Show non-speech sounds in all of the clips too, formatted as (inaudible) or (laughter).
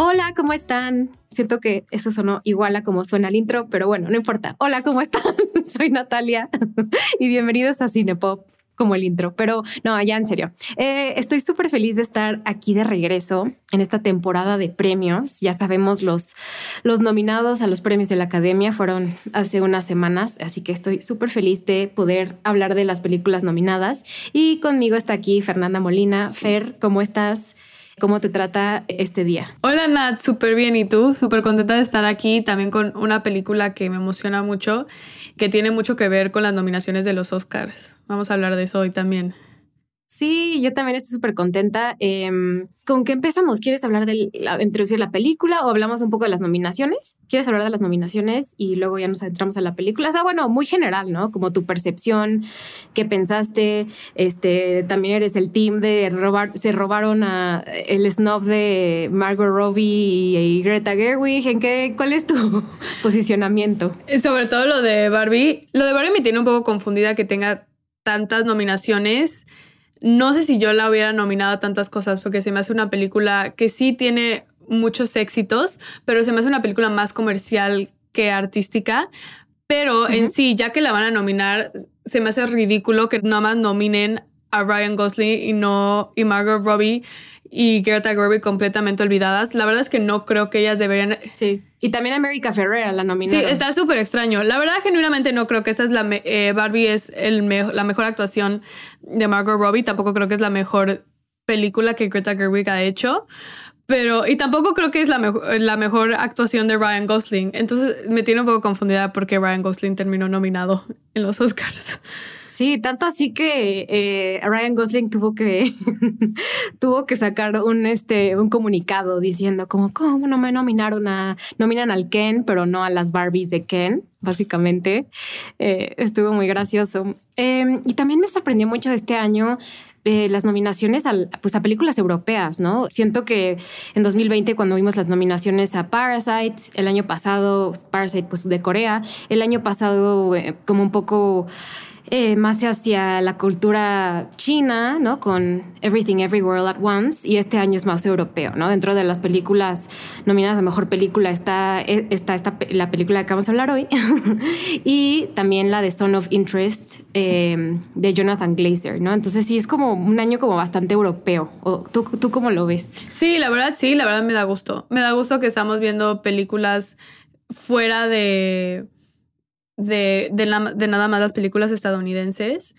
Hola, ¿cómo están? Siento que eso sonó igual a como suena el intro, pero bueno, no importa. Hola, ¿cómo están? (laughs) Soy Natalia (laughs) y bienvenidos a Cinepop como el intro, pero no, ya en serio. Eh, estoy súper feliz de estar aquí de regreso en esta temporada de premios. Ya sabemos, los, los nominados a los premios de la Academia fueron hace unas semanas, así que estoy súper feliz de poder hablar de las películas nominadas. Y conmigo está aquí Fernanda Molina. Fer, ¿cómo estás? ¿Cómo te trata este día? Hola Nat, súper bien. ¿Y tú? Súper contenta de estar aquí también con una película que me emociona mucho, que tiene mucho que ver con las nominaciones de los Oscars. Vamos a hablar de eso hoy también. Sí, yo también estoy súper contenta. Em, ¿Con qué empezamos? ¿Quieres hablar de introducir la película o hablamos un poco de las nominaciones? ¿Quieres hablar de las nominaciones y luego ya nos entramos a la película? O sea, bueno, muy general, ¿no? Como tu percepción, qué pensaste. Este, también eres el team de robar, se robaron a el snob de Margot Robbie y, Greta Gerwig. ¿En qué, cuál es tu (laughs) posicionamiento? Sobre todo lo de Barbie. Lo de Barbie me tiene un poco confundida que tenga tantas nominaciones no sé si yo la hubiera nominado a tantas cosas porque se me hace una película que sí tiene muchos éxitos, pero se me hace una película más comercial que artística. Pero en sí, ya que la van a nominar, se me hace ridículo que nada más nominen a Ryan Gosling y no y Margot Robbie y Greta Gerwig completamente olvidadas. La verdad es que no creo que ellas deberían. Sí. Y también América Ferrera la nominaron. Sí, está súper extraño. La verdad, genuinamente no creo que esta es la. Eh, Barbie es el la mejor actuación de Margot Robbie. Tampoco creo que es la mejor película que Greta Gerwig ha hecho. Pero, y tampoco creo que es la, mejor la mejor actuación de Ryan Gosling. Entonces me tiene un poco confundida porque Ryan Gosling terminó nominado en los Oscars. (laughs) Sí, tanto así que eh, Ryan Gosling tuvo que (laughs) tuvo que sacar un este un comunicado diciendo como cómo no me nominaron a nominan al Ken, pero no a las Barbies de Ken, básicamente. Eh, estuvo muy gracioso. Em, y también me sorprendió mucho este año eh, las nominaciones a, pues a películas europeas, ¿no? Siento que en 2020 cuando vimos las nominaciones a Parasite, el año pasado Parasite pues de Corea, el año pasado como un poco eh, más hacia la cultura china, ¿no? Con Everything Everywhere All at Once, y este año es más europeo, ¿no? Dentro de las películas nominadas a Mejor Película está, eh, está esta, la película que vamos a hablar hoy, (laughs) y también la de Son of Interest eh, de Jonathan Glazer, ¿no? Entonces sí, es como un año como bastante europeo. ¿Tú, ¿Tú cómo lo ves? Sí, la verdad sí, la verdad me da gusto. Me da gusto que estamos viendo películas fuera de de, de, nada más las películas estadounidenses.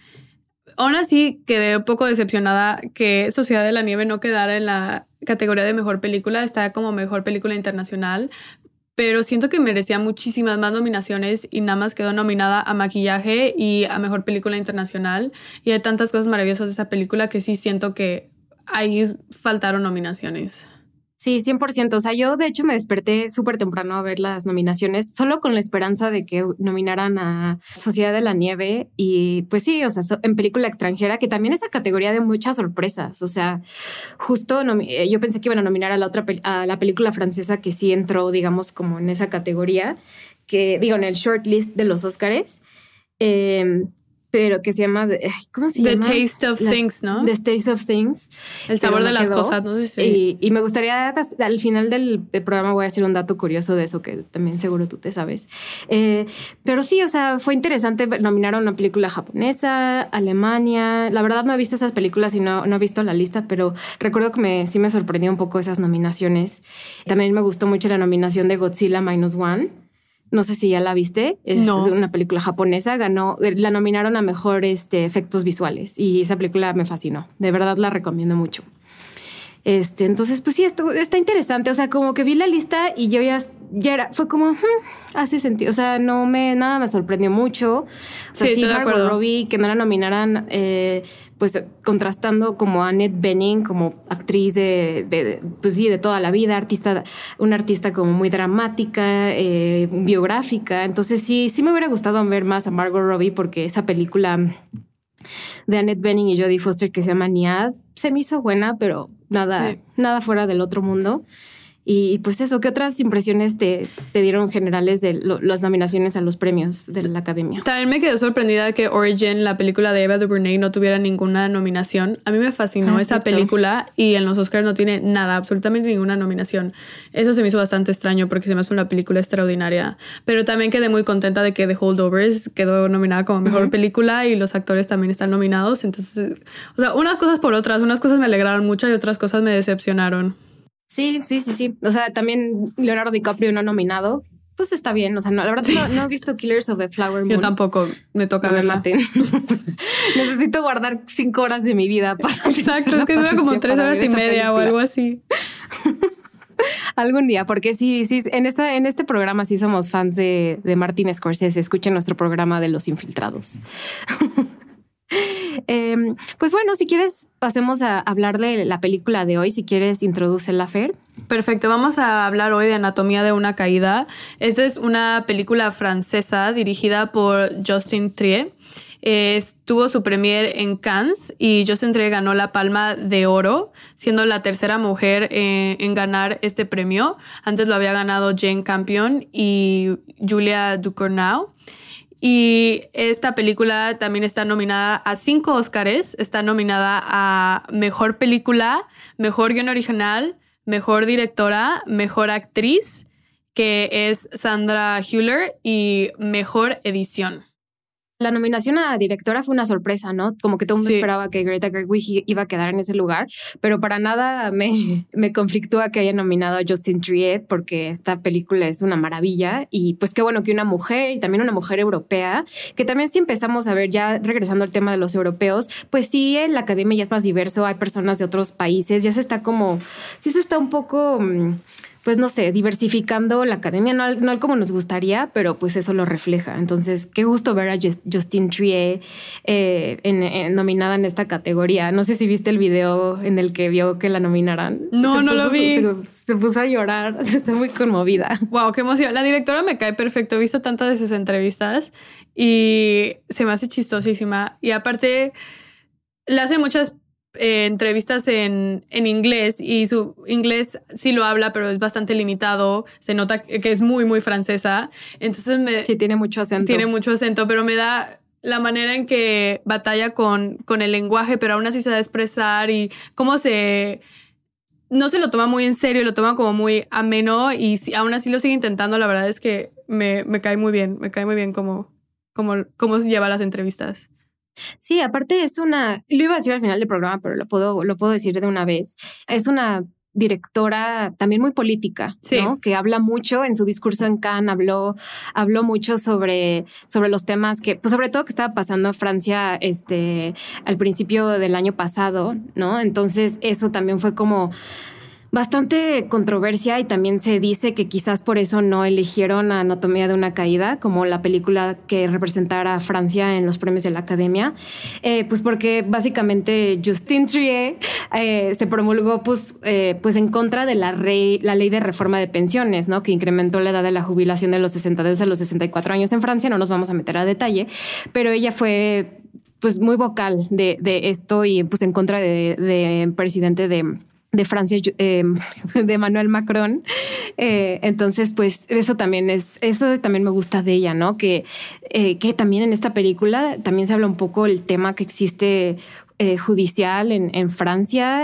Aún así, quedé un poco decepcionada que Sociedad de la Nieve no quedara en la categoría de mejor película, está como mejor película internacional, pero siento que merecía muchísimas más nominaciones y nada más quedó nominada a maquillaje y a mejor película internacional. Y hay tantas cosas maravillosas de esa película que sí siento que ahí faltaron nominaciones. Sí, 100%. O sea, yo de hecho me desperté súper temprano a ver las nominaciones, solo con la esperanza de que nominaran a Sociedad de la Nieve. Y pues sí, o sea, en película extranjera, que también es esa categoría de muchas sorpresas. O sea, justo eh, yo pensé que iban a nominar a la otra, a la película francesa que sí entró, digamos, como en esa categoría, que digo, en el shortlist de los Óscares. Eh, pero que se llama, ¿cómo se llama? The Taste of Things, ¿no? The Taste of Things. El sabor de las cosas, no sé si. Y, me gustaría, al final del, programa voy a decir un dato curioso de eso que también seguro tú te sabes. Eh, pero sí, o sea, fue interesante nominar a una película japonesa, Alemania. La verdad no he visto esas películas y no, no he visto la lista, pero recuerdo que me, sí me sorprendió un poco esas nominaciones. También me gustó mucho la nominación de Godzilla Minus One no sé si ya la viste. Es una película japonesa. Ganó, la nominaron a mejor este, efectos visuales y esa película me fascinó. De verdad la recomiendo mucho. Este, entonces, pues sí, esto, está interesante. O sea, como que vi la lista y yo ya ya era, fue como, hmm, hace sentido. O sea, no me, nada me sorprendió mucho. O sea, Sí, sí, Margot. Robbie, que no la nominaran, eh, pues contrastando como Annette Bening como actriz de, de- de, pues sí, de toda la vida, artista, una artista como muy dramática, eh, biográfica. Entonces sí, sí me hubiera gustado ver más a Margot Robbie porque esa película de Annette Bening y Jodie Foster que se llama Niad se me hizo buena, pero nada, Sí. nada fuera del otro mundo. Y pues eso, ¿qué otras impresiones te, te dieron generales de lo- las nominaciones a los premios de la academia? También me quedé sorprendida que Origin, la película de Eva DuVernay, no tuviera ninguna nominación. A mí me fascinó Ah, esa cierto. película y en los Oscars no tiene nada, absolutamente ninguna nominación. Eso se me hizo bastante extraño porque se me hace una película extraordinaria. Pero también quedé muy contenta de que The Holdovers quedó nominada como mejor película y los actores también están nominados. Entonces, o sea, unas cosas por otras, unas cosas me alegraron mucho y otras cosas me decepcionaron. Sí, sí, sí, sí. O sea, también Leonardo DiCaprio no nominado. Pues está bien. O sea, no, la verdad no, no he visto Killers of the Flower Moon. Yo tampoco me toca No verla. maten. (laughs) Necesito guardar cinco horas de mi vida para. (laughs) Exacto, es que dura como tres horas y media o algo así. (laughs) Algún día, porque sí, sí, en, esta, en este programa sí somos fans de, de Martin Scorsese. Escuchen nuestro programa de Los Infiltrados. Em, pues bueno, si quieres, pasemos a hablar de la película de hoy. Si quieres, introduce la Fer. Perfecto, vamos a hablar hoy de Anatomía de una caída. Esta es una película francesa dirigida por Justin Trier. Eh, tuvo su premier en Cannes y Justin Trier ganó la Palma de Oro, siendo la tercera mujer eh, en ganar este premio. Antes lo había ganado Jane Campion y Julia Ducournau. Y esta película también está nominada a cinco Óscares. Está nominada a Mejor Película, Mejor Guión Original, Mejor Directora, Mejor Actriz, que es Sandra Hüller, y Mejor Edición. La nominación a directora fue una sorpresa, ¿no? Como que todo el mundo Sí. esperaba que Greta Gerwig iba a quedar en ese lugar, pero para nada me, me conflictúa que haya nominado a Justin Triet porque esta película es una maravilla y pues qué bueno que una mujer y también una mujer europea, que también si empezamos a ver ya regresando al tema de los europeos, pues sí, en la academia ya es más diverso, hay personas de otros países, ya se está como, sí se está un poco... mm, pues no sé, diversificando la academia, no, al- no como nos gustaría, pero pues eso lo refleja. Entonces, qué gusto ver a Jus- Justin Trier eh, en- en- nominada en esta categoría. No sé si viste el video en el que vio que la nominaran. No, Se no lo vi. Se, se puso a llorar, (laughs) está muy conmovida. Wow, qué emoción. La directora me cae perfecto. He visto tantas de sus entrevistas y se me hace chistosísima. Y aparte, le hace muchas eh, entrevistas en, en inglés y su inglés sí lo habla, pero es bastante limitado. Se nota que es muy, muy francesa. Entonces me Sí, tiene mucho acento. tiene mucho acento, pero me da la manera en que batalla con, con el lenguaje, pero aún así se da expresar y cómo se... No se lo toma muy en serio, lo toma como muy ameno y si- aún así lo sigue intentando. La verdad es que me, me cae muy bien, me cae muy bien cómo, cómo, cómo lleva las entrevistas. Sí, aparte es una, lo iba a decir al final del programa, pero lo puedo, lo puedo decir de una vez. Es una directora también muy política, Sí. ¿no? Que habla mucho en su discurso en Cannes, habló, habló mucho sobre, sobre los temas que, pues sobre todo que estaba pasando en Francia este, al principio del año pasado, ¿no? Entonces eso también fue como bastante controversia y también se dice que quizás por eso no eligieron Anatomía de una caída como la película que representara a Francia en los premios de la Academia, Eh, pues porque básicamente Justin Trier eh, se promulgó pues, eh, pues en contra de la, rey, la ley de reforma de pensiones, ¿no? que incrementó la edad de la jubilación de los 62 a los 64 años en Francia, no nos vamos a meter a detalle, pero ella fue pues muy vocal de, de esto y pues en contra de, de presidente de de Francia, eh, (laughs) de Manuel Macron. Eh, entonces, pues eso también es, eso también me gusta de ella, ¿no? Que, eh, que también en esta película también se habla un poco el tema que existe judicial en, en Francia.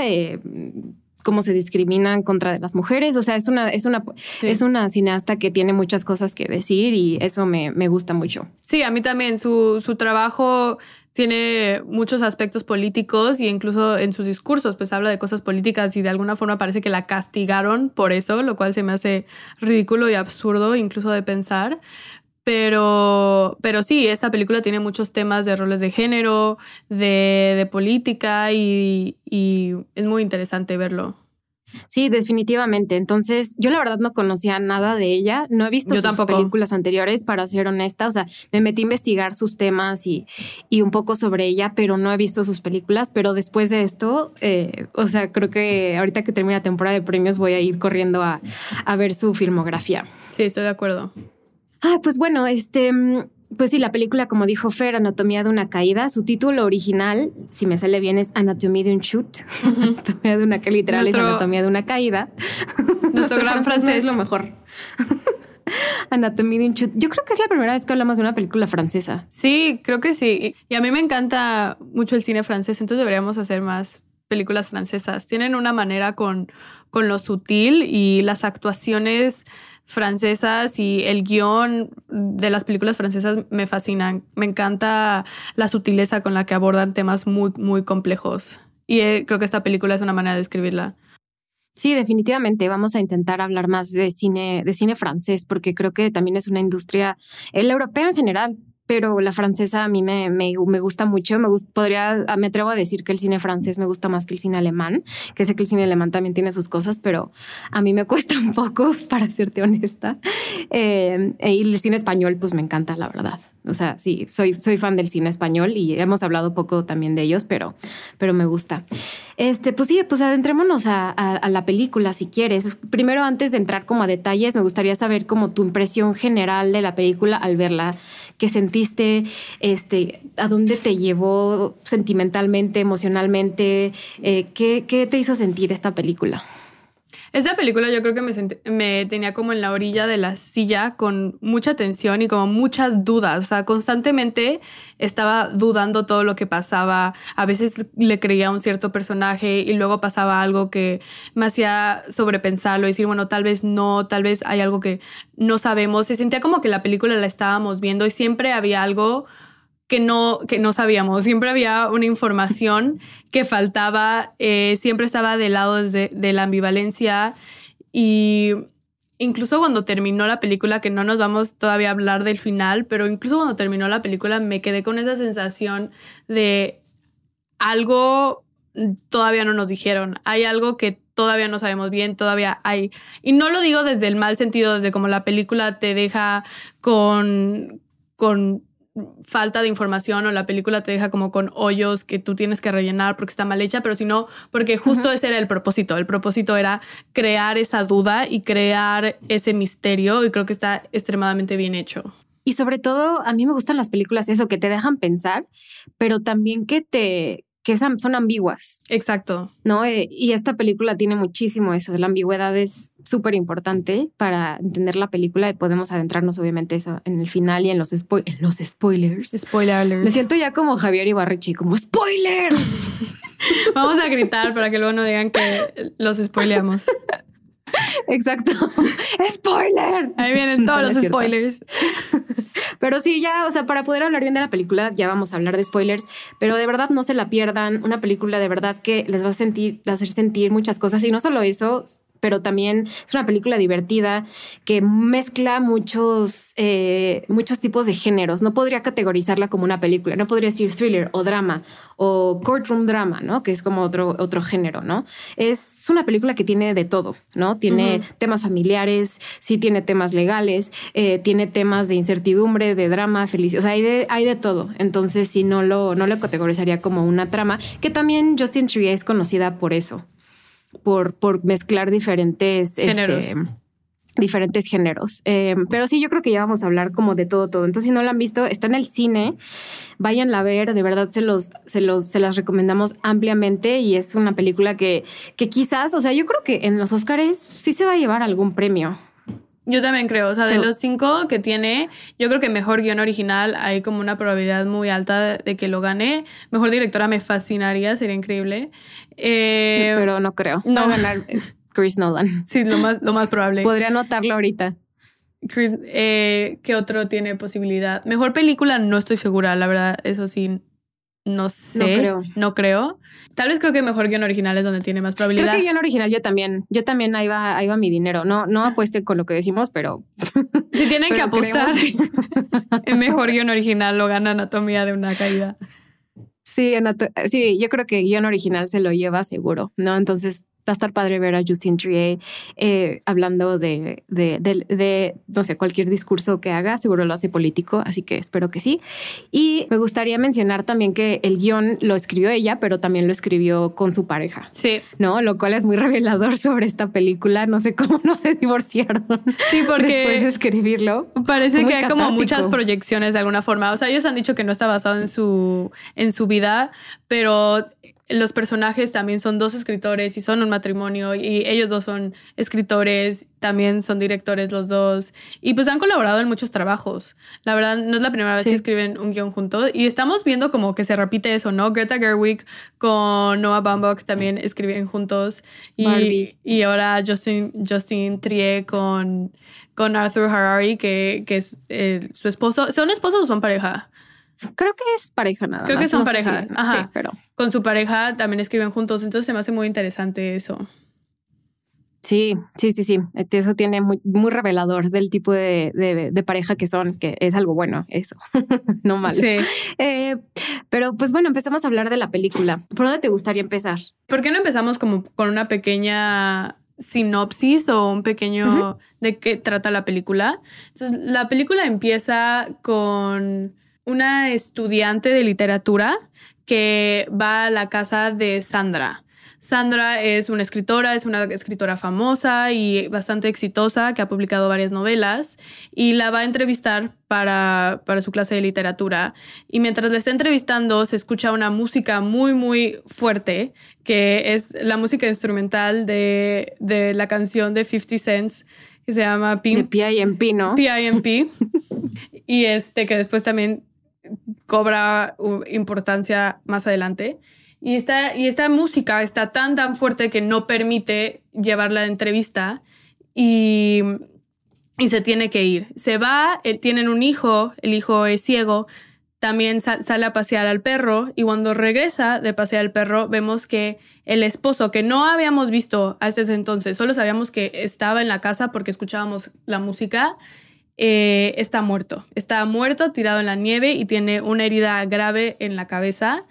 Cómo se discriminan contra de las mujeres. O sea, es una, es una, Sí. es una cineasta que tiene muchas cosas que decir y eso me, me gusta mucho. Sí, a mí también. Su, su trabajo tiene muchos aspectos políticos y incluso en sus discursos pues habla de cosas políticas y de alguna forma parece que la castigaron por eso, lo cual se me hace ridículo y absurdo incluso de pensar. Pero, pero sí, esta película tiene muchos temas de roles de género, de, de política y, y es muy interesante verlo. Sí, definitivamente. Entonces, yo la verdad no conocía nada de ella. No he visto sus películas anteriores, para ser honesta. O sea, me metí a investigar sus temas y, y un poco sobre ella, pero no he visto sus películas. Pero después de esto, eh, o sea, creo que ahorita que termine la temporada de premios voy a ir corriendo a, a ver su filmografía. Sí, estoy de acuerdo. Ah, pues bueno, este, pues sí, la película, como dijo Fer, Anatomía de una caída, su título original, si me sale bien, es Anatomía de un shoot. (laughs) Anatomía de una que literal es Anatomía de una caída. Nuestro, (laughs) gran francés. es lo mejor. (laughs) Anatomía de un shoot. Yo creo que es la primera vez que hablamos de una película francesa. Sí, creo que sí. Y a mí me encanta mucho el cine francés, entonces deberíamos hacer más películas francesas. Tienen una manera con, con lo sutil y las actuaciones francesas y el guion de las películas francesas me fascinan. Me encanta la sutileza con la que abordan temas muy, muy complejos. Y eh, creo que esta película es una manera de escribirla. Sí, definitivamente. Vamos a intentar hablar más de cine, de cine francés, porque creo que también es una industria, el europeo en general, pero la francesa a mí me, me, me gusta mucho. Me podría, me atrevo a decir que el cine francés me gusta más que el cine alemán, que sé que el cine alemán también tiene sus cosas, pero a mí me (laughs) cuesta un poco, para serte honesta. Eh, y el cine español, pues me encanta, la verdad. O sea, sí, soy, soy fan del cine español y hemos hablado poco también de ellos, pero, pero me gusta. Este, pues sí, pues adentrémonos a, la película si quieres. Primero, antes de entrar como a detalles, me gustaría saber como tu impresión general de la película al verla. ¿Qué sentiste? Este, ¿A dónde te llevó sentimentalmente, emocionalmente? Eh, ¿qué, ¿Qué te hizo sentir esta película? Esa película yo creo que me, me tenía como en la orilla de la silla con mucha tensión y como muchas dudas. O sea, constantemente estaba dudando todo lo que pasaba. A veces le creía a un cierto personaje y luego pasaba algo que me hacía sobrepensarlo y decir, bueno, tal vez no, tal vez hay algo que no sabemos. Se sentía como que la película la estábamos viendo y siempre había algo que no, que no sabíamos. Siempre había una información que faltaba, eh, siempre estaba del lado de, de, la ambivalencia y incluso cuando terminó la película, que no nos vamos todavía a hablar del final, pero incluso cuando terminó la película me quedé con esa sensación de algo todavía no nos dijeron, hay algo que todavía no sabemos bien, todavía hay, y no lo digo desde el mal sentido, desde como la película te deja con, con falta de información o la película te deja como con hoyos que tú tienes que rellenar porque está mal hecha, pero sino porque justo ese era el propósito. El propósito era crear esa duda y crear ese misterio y creo que está extremadamente bien hecho. Y sobre todo, a mí me gustan las películas eso, que te dejan pensar, pero también que te, que son ambiguas. Exacto. ¿No? Eh, y esta película tiene muchísimo eso. La ambigüedad es súper importante para entender la película y podemos adentrarnos, obviamente, eso en el final y en los, en los spoilers. Spoiler Me siento ya como Javier Ibarrechi, como spoiler. (laughs) Vamos a gritar para que luego no digan que los spoileamos. (laughs) Exacto. (laughs) Spoiler. Ahí vienen todos los spoilers. Pero sí, ya, o sea, para poder hablar bien de la película, ya vamos a hablar de spoilers, pero de verdad no se la pierdan. Una película de verdad que les va a sentir, hacer sentir muchas cosas. Y no solo eso, pero también es una película divertida que mezcla muchos, eh, muchos tipos de géneros. No podría categorizarla como una película, no podría decir thriller o drama o courtroom drama, ¿no? Que es como otro, otro género, ¿no? Es una película que tiene de todo, ¿no? Tiene temas familiares, sí tiene temas legales, eh, tiene temas de incertidumbre, de drama, felicidad, o sea, hay de, hay de todo. Entonces, sí, no lo, no lo categorizaría como una trama, que también Justin Trier es conocida por eso, por, por mezclar diferentes este, géneros. diferentes géneros. Eh, pero sí, yo creo que ya vamos a hablar como de todo, todo. Entonces, si no la han visto, está en el cine, váyanla a ver, de verdad se los, se los, se las recomendamos ampliamente y es una película que, que quizás, o sea, yo creo que en los Oscars sí se va a llevar algún premio. Yo también creo, o sea, de los cinco que tiene, yo creo que mejor guion original hay como una probabilidad muy alta de que lo gane. Mejor directora me fascinaría, sería increíble. Eh, Pero no creo. No va a ganar Chris Nolan. (laughs) Sí, lo más, lo más probable. Podría anotarlo ahorita. Chris, eh, ¿Qué otro tiene posibilidad? Mejor película, no estoy segura, la verdad, eso sí, no sé. No creo. No creo. Tal vez creo que mejor guion original es donde tiene más probabilidad. Creo que guion original yo también. Yo también ahí va, ahí va mi dinero. No, no apueste con lo que decimos, pero. (laughs) Si tienen que (laughs) apostar, el mejor guion original lo gana Anatomía de una caída. Sí, sí, yo creo que guion original se lo lleva seguro, ¿no? Entonces, va a estar padre ver a Justin Trier eh, hablando de, de, de, no sé, cualquier discurso que haga, seguro lo hace político, así que espero que sí. Y me gustaría mencionar también que el guion lo escribió ella, pero también lo escribió con su pareja. Sí. ¿No? Lo cual es muy revelador sobre esta película. No sé cómo no se divorciaron. Sí, porque después de escribirlo. Parece que hay como muchas proyecciones de alguna forma. O sea, ellos han dicho que no está basado en su, en su vida, pero los personajes también son dos escritores y son un matrimonio y ellos dos son escritores, también son directores los dos y pues han colaborado en muchos trabajos. La verdad no es la primera vez que escriben un guion juntos y estamos viendo como que se repite eso, ¿no? Greta Gerwig con Noah Baumbach también escriben juntos y, y ahora Justin, Justin Trier con, con Arthur Harari que, que es eh, su esposo. ¿Son esposos o son pareja? Creo que es pareja nada Creo que son pareja. Ajá. Sí, pero. Con su pareja también escriben juntos. Entonces se me hace muy interesante eso. Sí, sí, sí, sí. Eso tiene muy, muy revelador del tipo de, de, pareja que son, que es algo bueno, eso, (laughs) no malo. Sí. Eh, pero pues bueno, empezamos a hablar de la película. ¿Por dónde te gustaría empezar? ¿Por qué no empezamos como con una pequeña sinopsis o un pequeño de qué trata la película? Entonces, la película empieza con una estudiante de literatura que va a la casa de Sandra. Sandra es una escritora, es una escritora famosa y bastante exitosa que ha publicado varias novelas y la va a entrevistar para, su clase de literatura. Y mientras la está entrevistando se escucha una música muy, muy fuerte, que es la música instrumental de, la canción de 50 Cents que se llama P. De P.I.M.P., ¿no? P.I.M.P. (laughs) y este que después también cobra importancia más adelante. Y esta, y esta música está tan, tan fuerte que no permite llevar la entrevista y, y se tiene que ir. Se va, eh, tienen un hijo, el hijo es ciego, también sale a pasear al perro y cuando regresa de pasear al perro vemos que el esposo que no habíamos visto hasta ese entonces, solo sabíamos que estaba en la casa porque escuchábamos la música, eh, está muerto. Está muerto, tirado en la nieve y tiene una herida grave en la cabeza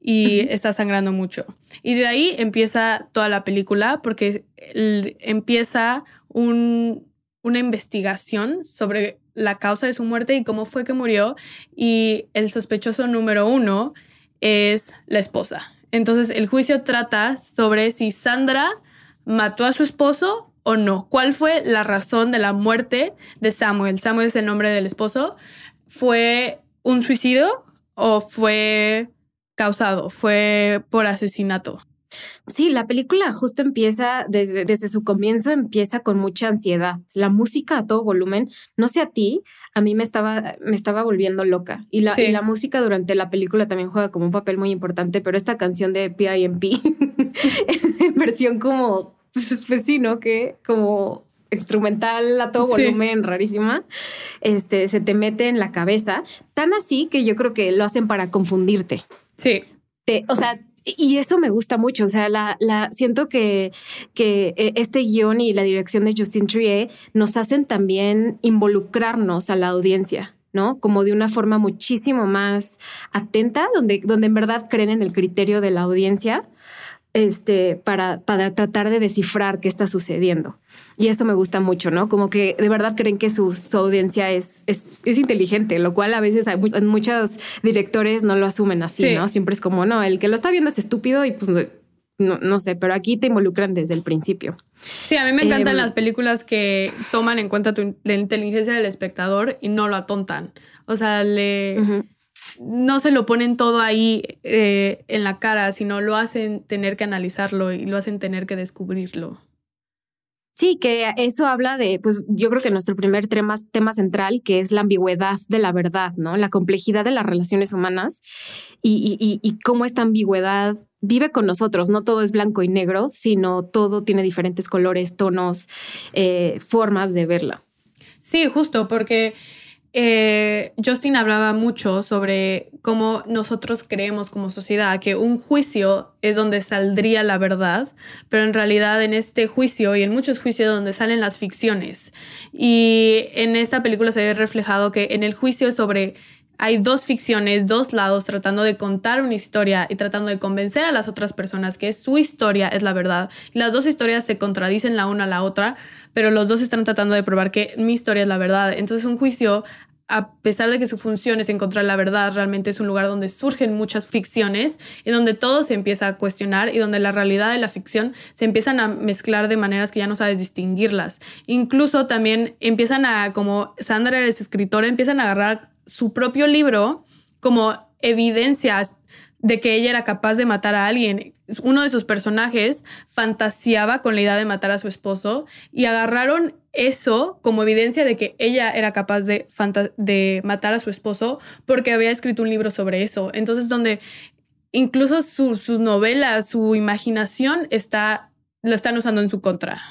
y está sangrando mucho. Y de ahí empieza toda la película porque empieza una investigación sobre la causa de su muerte y cómo fue que murió. Y el sospechoso número uno es la esposa. Entonces el juicio trata sobre si Sandra mató a su esposo o no? ¿Cuál fue la razón de la muerte de Samuel? Samuel es el nombre del esposo. ¿Fue un suicidio o fue causado? ¿Fue por asesinato? Sí, la película justo empieza desde, desde su comienzo, empieza con mucha ansiedad. La música a todo volumen, no sé a ti, a mí me estaba, me estaba volviendo loca. Y la, y la música durante la película también juega como un papel muy importante, pero esta canción de PIMP, (laughs) en versión como pues sí, ¿no? Que como instrumental a todo volumen, rarísima, este, se te mete en la cabeza, tan así que yo creo que lo hacen para confundirte. Sí. o sea, y eso me gusta mucho. O sea, la, la siento que, que eh, este guion y la dirección de Justin Trier nos hacen también involucrarnos a la audiencia. ¿no? Como de una forma muchísimo más atenta, donde, donde en verdad creen en el criterio de la audiencia este, para, para tratar de descifrar qué está sucediendo. Y esto me gusta mucho, ¿no? Como que de verdad creen que su, audiencia es, es, inteligente, lo cual a veces hay, muchos directores no lo asumen así, ¿no? Siempre es como, no, el que lo está viendo es estúpido y pues no, no sé, pero aquí te involucran desde el principio. Sí, a mí me encantan em, las películas que toman en cuenta la inteligencia del espectador y no lo atontan. O sea, le no se lo ponen todo ahí eh, en la cara, sino lo hacen tener que analizarlo y lo hacen tener que descubrirlo. Sí, que eso habla de, pues yo creo que nuestro primer tema, tema central, que es la ambigüedad de la verdad, ¿no? La complejidad de las relaciones humanas y, y, y cómo esta ambigüedad vive con nosotros. No todo es blanco y negro, sino todo tiene diferentes colores, tonos, eh, formas de verla. Sí, justo, porque eh, Justin hablaba mucho sobre cómo nosotros creemos como sociedad que un juicio es donde saldría la verdad, pero en realidad en este juicio y en muchos juicios donde salen las ficciones. Y en esta película se ve reflejado que en el juicio sobre hay dos ficciones, dos lados tratando de contar una historia y tratando de convencer a las otras personas que su historia es la verdad. las dos historias se contradicen la una a la otra, pero los dos están tratando de probar que mi historia es la verdad. Entonces un juicio a pesar de que su función es encontrar la verdad, realmente es un lugar donde surgen muchas ficciones y donde todo se empieza a cuestionar y donde la realidad y la ficción se empiezan a mezclar de maneras que ya no sabes distinguirlas. Incluso también empiezan a, como Sandra es escritora, empiezan a agarrar su propio libro como evidencias de que ella era capaz de matar a alguien. Uno de sus personajes fantaseaba con la idea de matar a su esposo y agarraron eso como evidencia de que ella era capaz de, de matar a su esposo porque había escrito un libro sobre eso. Entonces, donde incluso sus su novela, su imaginación está, lo están usando en su contra.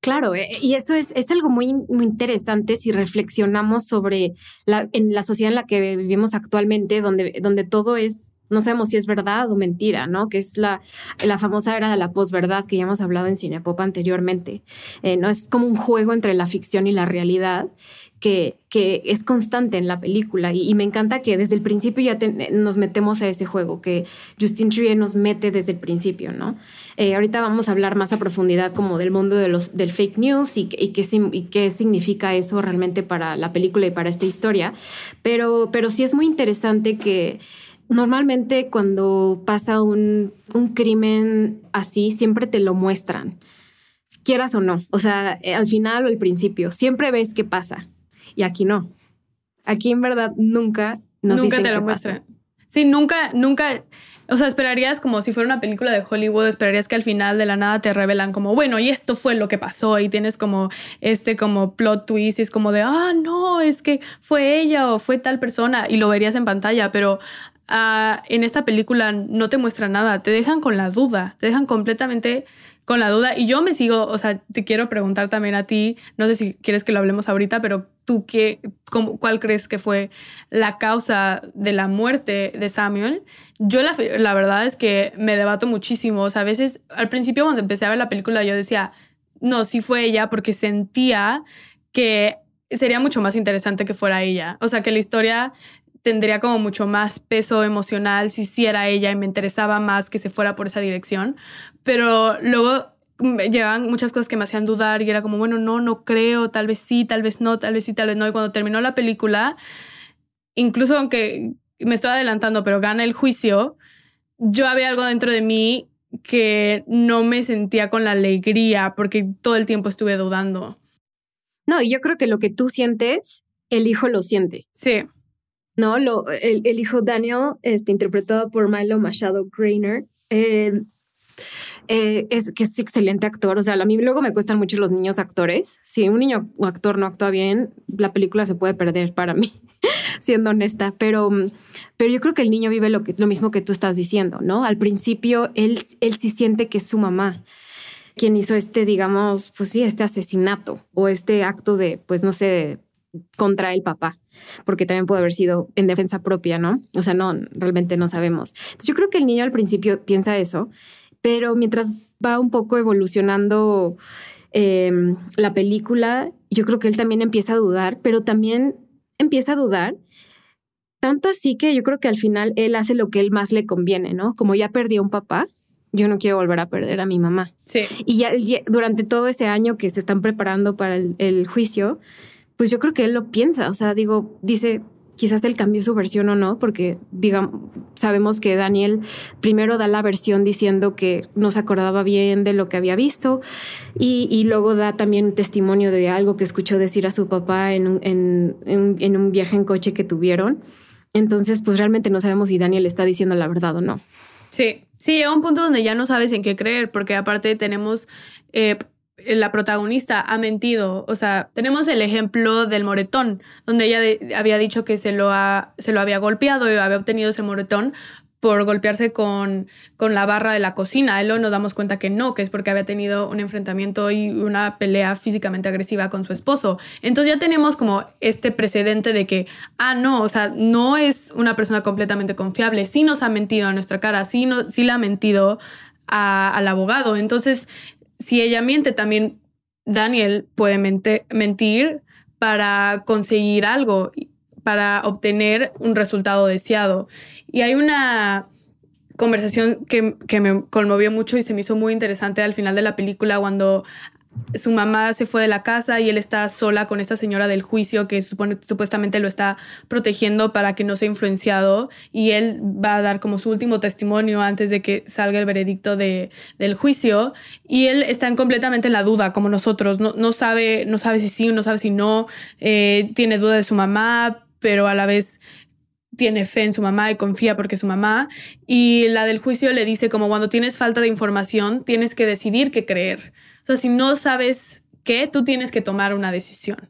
Claro, eh, y eso es, es algo muy, muy, interesante si reflexionamos sobre la, en la sociedad en la que vivimos actualmente, donde, donde todo es no sabemos si es verdad o mentira, ¿no? Que es la, la famosa era de la posverdad que ya hemos hablado en Cinepop anteriormente. Eh, no es como un juego entre la ficción y la realidad que, es constante en la película y, me encanta que desde el principio ya nos metemos a ese juego, que Justin Trier nos mete desde el principio, ¿no? Eh, ahorita vamos a hablar más a profundidad como del mundo de los, del fake news y, qué, y qué significa eso realmente para la película y para esta historia, pero, pero sí es muy interesante que Normalmente cuando pasa un, crimen así, siempre te lo muestran, quieras o no. O sea, eh, al final o al principio, siempre ves qué pasa. Y aquí no. Aquí en verdad nunca nos Nunca te lo muestran. Sí, nunca, nunca. O sea, esperarías como si fuera una película de Hollywood, esperarías que al final de la nada te revelan como, bueno, y esto fue lo que pasó y tienes como este como plot twist y es como de, ah, no, es que fue ella o fue tal persona y lo verías en pantalla, pero Ah, en esta película no te muestra nada, te dejan con la duda, te dejan completamente con la duda. Y yo me sigo, o sea, te quiero preguntar también a ti, no sé si quieres que lo hablemos ahorita, pero tú, qué, cómo, ¿cuál crees que fue la causa de la muerte de Samuel? Yo la, la verdad es que me debato muchísimo. O sea, a veces, al principio cuando empecé a ver la película, yo decía, no, sí fue ella, porque sentía que sería mucho más interesante que fuera ella. O sea, que la historia tendría como mucho más peso emocional si hiciera ella y me interesaba más que se fuera por esa dirección. Pero luego llegaban muchas cosas que me hacían dudar y era como, bueno, no, no creo, tal vez sí, tal vez no, tal vez sí, tal vez no. Y cuando terminó la película, incluso aunque me estoy adelantando, pero gana el juicio, yo había algo dentro de mí que no me sentía con la alegría porque todo el tiempo estuve dudando. No, y yo creo que lo que tú sientes, el hijo lo siente. Sí. ¿no? Lo, el, hijo Daniel, este, interpretado por Milo Machado Grainer, eh, eh, es que es excelente actor. O sea, a mí luego me cuestan mucho los niños actores. Si un niño o actor no actúa bien, la película se puede perder para mí, (laughs) siendo honesta. Pero, pero yo creo que el niño vive lo, que, mismo que tú estás diciendo, ¿no? Al principio, él, él sí siente que es su mamá quien hizo este, digamos, pues sí, este asesinato o este acto de, pues no sé, contra el papá, porque también puede haber sido en defensa propia, ¿no? O sea, no, realmente no sabemos. Yo creo que el niño al principio piensa eso, pero mientras va un poco evolucionando em, la película, yo creo que él también empieza a dudar, pero también empieza a dudar. Tanto así que yo creo que al final él hace lo que él más le conviene, ¿no? Como ya perdió un papá, yo no quiero volver a perder a mi mamá. Sí. Y ya, durante todo ese año que se están preparando para el juicio, pues yo creo que él lo piensa, o sea, digo, dice, quizás él cambió su versión o no, porque digamos, sabemos que Daniel primero da la versión diciendo que no se acordaba bien de lo que había visto y, luego da también testimonio de algo que escuchó decir a su papá en un, viaje en coche que tuvieron. Entonces, pues realmente no sabemos si Daniel está diciendo la verdad o no. Sí, sí, llega un punto donde ya no sabes en qué creer, porque aparte tenemos... Eh, la protagonista ha mentido. O sea, tenemos el ejemplo del moretón, donde ella había dicho que se lo, ha, se lo había golpeado y había obtenido ese moretón por golpearse con, con la barra de la cocina. Él nos damos cuenta que no, que es porque había tenido un enfrentamiento y una pelea físicamente agresiva con su esposo. Entonces ya tenemos como este precedente de que, ah, no, o sea, no es una persona completamente confiable, sí nos ha mentido a nuestra cara, sí, no, sí le ha mentido al abogado. Entonces si ella miente, también Daniel puede mentir para conseguir algo, para obtener un resultado deseado. Y hay una conversación que, que, me conmovió mucho y se me hizo muy interesante al final de la película cuando su mamá se fue de la casa y él está sola con esta señora del juicio que supone, supuestamente lo está protegiendo para que no sea influenciado y él va a dar como su último testimonio antes de que salga el veredicto de, del juicio y él está en completamente en la duda como nosotros, no, no, sabe, no sabe si sí, no sabe si no, eh, tiene duda de su mamá, pero a la vez tiene fe en su mamá y confía porque es su mamá. Y la del juicio le dice como cuando tienes falta de información, tienes que decidir qué creer. O sea, si no sabes qué, tú tienes que tomar una decisión.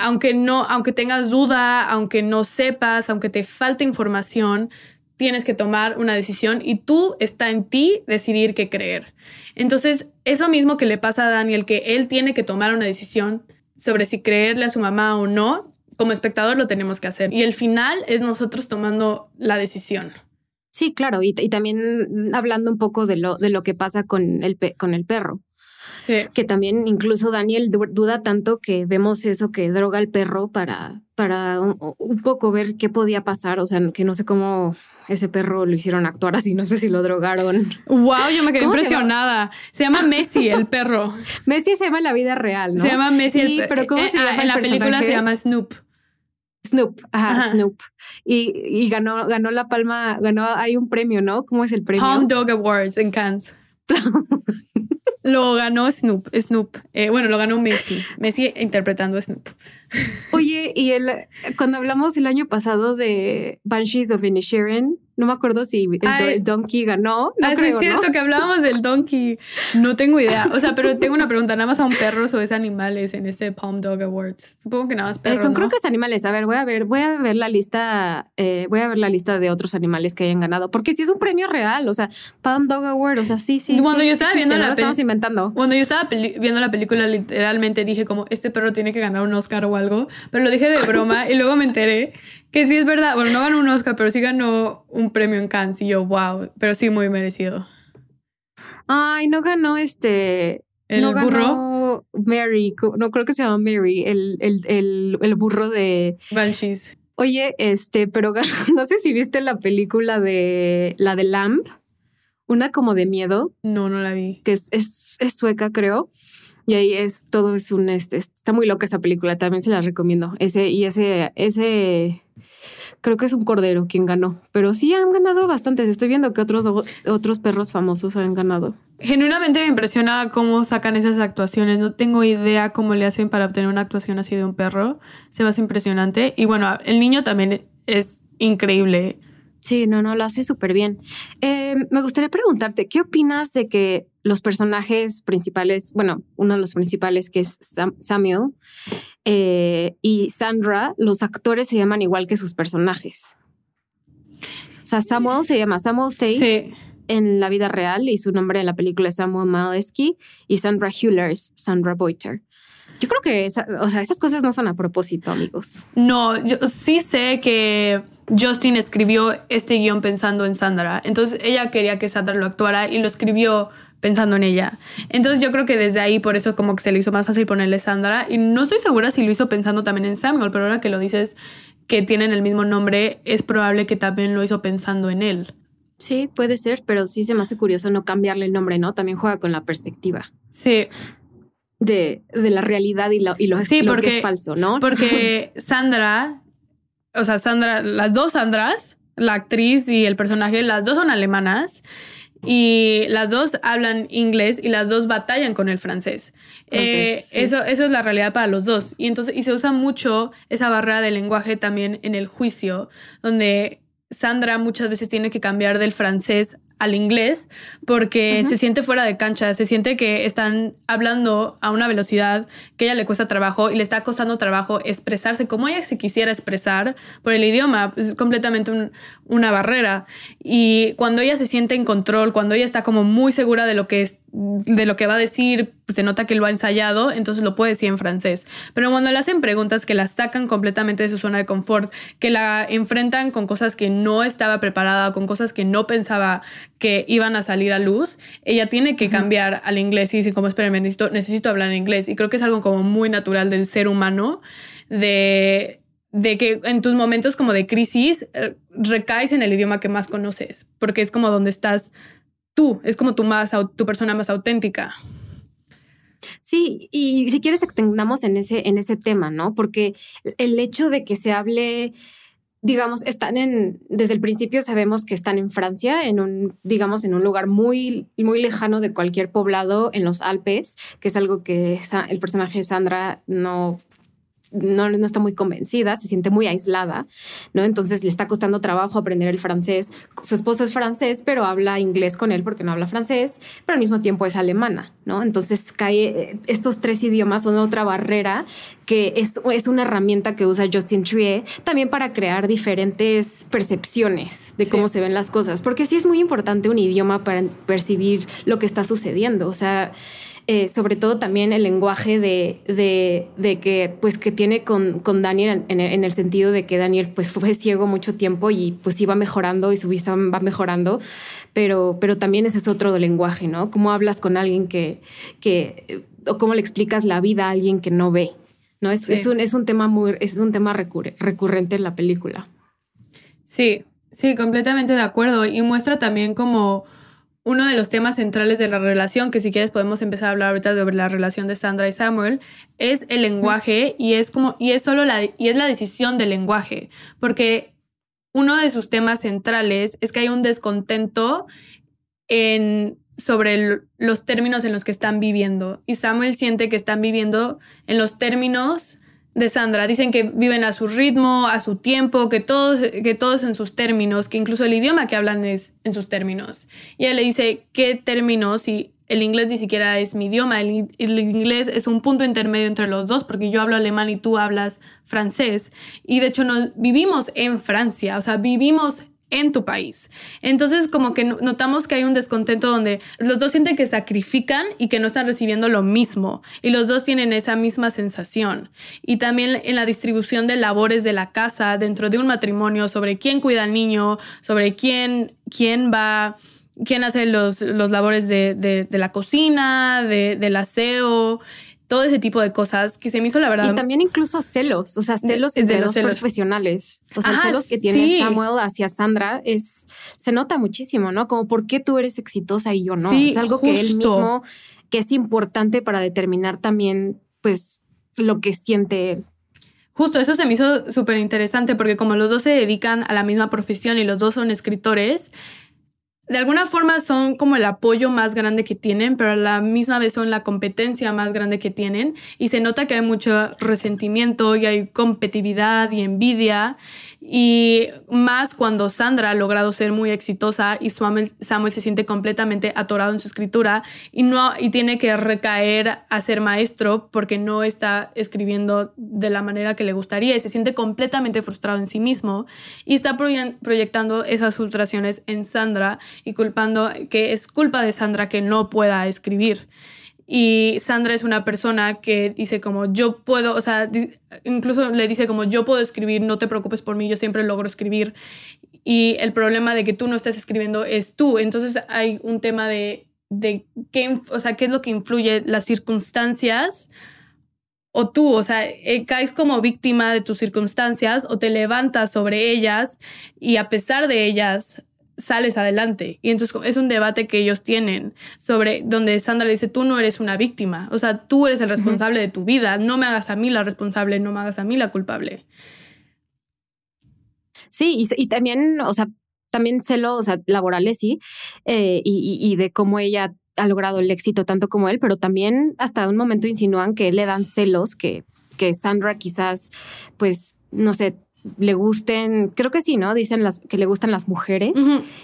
Aunque no, aunque tengas duda, aunque no sepas, aunque te falte información, tienes que tomar una decisión y tú está en ti decidir qué creer. Entonces, eso mismo que le pasa a Daniel, que él tiene que tomar una decisión sobre si creerle a su mamá o no, como espectador lo tenemos que hacer. Y el final es nosotros tomando la decisión. Sí, claro, y, y también hablando un poco de lo, de lo que pasa con el, con el perro. Que también incluso Daniel duda tanto que vemos eso que droga al perro para, para un, poco ver qué podía pasar. O sea, que no sé cómo ese perro lo hicieron actuar así, no sé si lo drogaron. Wow, yo me quedé impresionada. Se llama? Messi, el perro. (laughs) Messi se llama en la vida real, ¿no? Se llama Messi el perro. Pero ¿cómo eh, se llama? Ah, en la película se llama Snoop. Snoop, ajá, Snoop. Y, y, ganó, ganó la palma, ganó, hay un premio, ¿no? ¿Cómo es el premio? Palm Dog Awards en Cannes. (laughs) Lo ganó Snoop, Snoop. Eh, bueno, lo ganó Messi. Messi interpretando a Snoop. Oye, y el, cuando hablamos el año pasado de Banshees of Inisherin, no me acuerdo si el, Donkey ganó. No ah, es cierto que hablábamos del Donkey. No tengo idea. O sea, pero tengo una pregunta. ¿Nada más son perros o es animales en este Palm Dog Awards? Supongo que nada más perros. Son, creo que es animales. A ver, voy a ver, voy a ver la lista, eh, voy a ver la lista de otros animales que hayan ganado. Porque si es un premio real, o sea, Palm Dog Award, o sea, sí, sí. Cuando yo estaba viendo la estamos inventando. Cuando yo estaba viendo la película, literalmente dije como, este perro tiene que ganar un Oscar o algo. Pero lo dije de broma y luego me enteré que sí es verdad, bueno, no ganó un Oscar, pero sí ganó un premio en Cannes y yo, wow, pero sí muy merecido. Ay, no ganó este... ¿El no burro? Mary, no creo que se llama Mary, el, el, el, el burro de... Banshees. Oye, este, pero (laughs) no sé si viste la película de la de Lamb, una como de miedo. No, no la vi. Que es, es, es sueca, creo. Y ahí es todo es un este está muy loca esa película, también se la recomiendo. Ese y ese ese creo que es un cordero quien ganó, pero sí han ganado bastantes. Estoy viendo que otros otros perros famosos han ganado. Genuinamente me impresiona cómo sacan esas actuaciones. No tengo idea cómo le hacen para obtener una actuación así de un perro. Se me hace impresionante. Y bueno, el niño también es increíble. Sí, no, no, lo hace súper bien. Eh, me gustaría preguntarte, ¿qué opinas de que los personajes principales, bueno, uno de los principales que es Samuel eh, y Sandra, los actores se llaman igual que sus personajes? O sea, Samuel se llama Samuel Face en la vida real y su nombre en la película es Samuel Malesky y Sandra Hüller es Sandra Boiter. Yo creo que o sea, esas cosas no son a propósito, amigos. No, yo sí sé que Justin escribió este guion pensando en Sandra. Entonces ella quería que Sandra lo actuara y lo escribió pensando en ella. Entonces yo creo que desde ahí por eso como que se le hizo más fácil ponerle Sandra. Y no estoy segura si lo hizo pensando también en Samuel, pero ahora que lo dices que tienen el mismo nombre, es probable que también lo hizo pensando en él. Sí, puede ser, pero sí se me hace curioso no cambiarle el nombre, ¿no? También juega con la perspectiva. Sí. De, de la realidad y lo, y lo, sí, porque, que es falso, ¿no? Porque (laughs) Sandra o sea, Sandra, las dos Sandras, la actriz y el personaje, las dos son alemanas y las dos hablan inglés y las dos batallan con el francés. Eh, eso, eso es la realidad para los dos. Y entonces, y se usa mucho esa barrera del lenguaje también en el juicio, donde Sandra muchas veces tiene que cambiar del francés al inglés porque se siente fuera de cancha, se siente que están hablando a una velocidad que a ella le cuesta trabajo y le está costando trabajo expresarse como ella se quisiera expresar por el idioma, es completamente una barrera. Y cuando ella se siente en control, cuando ella está como muy segura de lo que es de lo que va a decir, pues se nota que lo ha ensayado, entonces lo puede decir en francés. Pero cuando le hacen preguntas que la sacan completamente de su zona de confort, que la enfrentan con cosas que no estaba preparada, con cosas que no pensaba que iban a salir a luz, ella tiene que cambiar al inglés y decir como, espérenme, necesito, necesito hablar en inglés. Y creo que es algo como muy natural del ser humano, de de que en tus momentos como de crisis eh, recaes en el idioma que más conoces, porque es como donde estás tú, es como tu, más, tu persona más auténtica. Sí, y si quieres extendamos en ese, en ese tema, ¿no? Porque el hecho de que se hable digamos, están en, desde el principio sabemos que están en Francia, en un, digamos, en un lugar muy, muy lejano de cualquier poblado en los Alpes, que es algo que el personaje de Sandra no no, no, está muy convencida, se siente muy aislada, ¿no? Entonces le está costando trabajo aprender el francés. Su esposo es francés, pero habla inglés con él porque no habla francés, pero al mismo tiempo es alemana, ¿no? Entonces cae, eh, estos tres idiomas son otra barrera que es, es una herramienta que usa Justin Trier también para crear diferentes percepciones de cómo se ven las cosas, porque sí es muy importante un idioma para percibir lo que está sucediendo, o sea... Eh, sobre todo también el lenguaje de, de, que, pues, que tiene con, con Daniel en, el sentido de que Daniel pues, fue ciego mucho tiempo y pues iba mejorando y su vista va mejorando, pero, pero también ese es otro lenguaje, ¿no? Cómo hablas con alguien que, que, o cómo le explicas la vida a alguien que no ve, ¿no? Es, es, un, es un tema muy, es un tema recurrente en la película. Sí, sí, completamente de acuerdo. Y muestra también como uno de los temas centrales de la relación, que si quieres podemos empezar a hablar ahorita sobre la relación de Sandra y Samuel, es el lenguaje y es como y es solo la y es la decisión del lenguaje, porque uno de sus temas centrales es que hay un descontento en sobre los términos en los que están viviendo. Y Samuel siente que están viviendo en los términos de Sandra. Dicen que viven a su ritmo, a su tiempo, que todos, que todos en sus términos, que incluso el idioma que hablan es en sus términos. Y ella le dice, ¿qué términos? Y el inglés ni siquiera es mi idioma, el, el, inglés es un punto intermedio entre los dos, porque yo hablo alemán y tú hablas francés. Y de hecho, no, vivimos en Francia, o sea, vivimos en tu país. Entonces, como que notamos que hay un descontento donde los dos sienten que sacrifican y que no están recibiendo lo mismo. Y los dos tienen esa misma sensación. Y también en la distribución de labores de la casa dentro de un matrimonio, sobre quién cuida al niño, sobre quién, quién va quién hace los, los labores de, de, la cocina, de, del aseo, todo ese tipo de cosas que se me hizo la verdad. Y también incluso celos, o sea, celos entre los profesionales. O sea, celos que tiene Samuel hacia Sandra es se nota muchísimo, ¿no? Como por qué tú eres exitosa y yo no. es algo que él mismo que es importante para determinar también pues lo que siente él. Justo, eso se me hizo súper interesante porque como los dos se dedican a la misma profesión y los dos son escritores, de alguna forma son como el apoyo más grande que tienen, pero a la misma vez son la competencia más grande que tienen. Y se nota que hay mucho resentimiento y hay competitividad y envidia. Y más cuando Sandra ha logrado ser muy exitosa y Samuel, se siente completamente atorado en su escritura y, no, y tiene que recaer a ser maestro porque no está escribiendo de la manera que le gustaría y se siente completamente frustrado en sí mismo y está proyectando esas frustraciones en Sandra y culpando que es culpa de Sandra que no pueda escribir. Y Sandra es una persona que dice como yo puedo, o sea, incluso le dice como yo puedo escribir, no te preocupes por mí, yo siempre logro escribir. Y el problema de que tú no estés escribiendo es tú. Entonces hay un tema de, de qué, o sea, qué es lo que influye, las circunstancias o tú, o sea, eh, caes como víctima de tus circunstancias o te levantas sobre ellas y a pesar de ellas sales adelante. Y entonces es un debate que ellos tienen sobre donde Sandra le dice, tú no eres una víctima, o sea, tú eres el responsable de tu vida, no me hagas a mí la responsable, no me hagas a mí la culpable. Sí, y, también, o sea, también celos laborales, sí, eh, y, y de cómo ella ha logrado el éxito tanto como él, pero también hasta un momento insinúan que le dan celos, que, que Sandra quizás, pues, no sé, le gusten, creo que sí, ¿no? Dicen las que le gustan las mujeres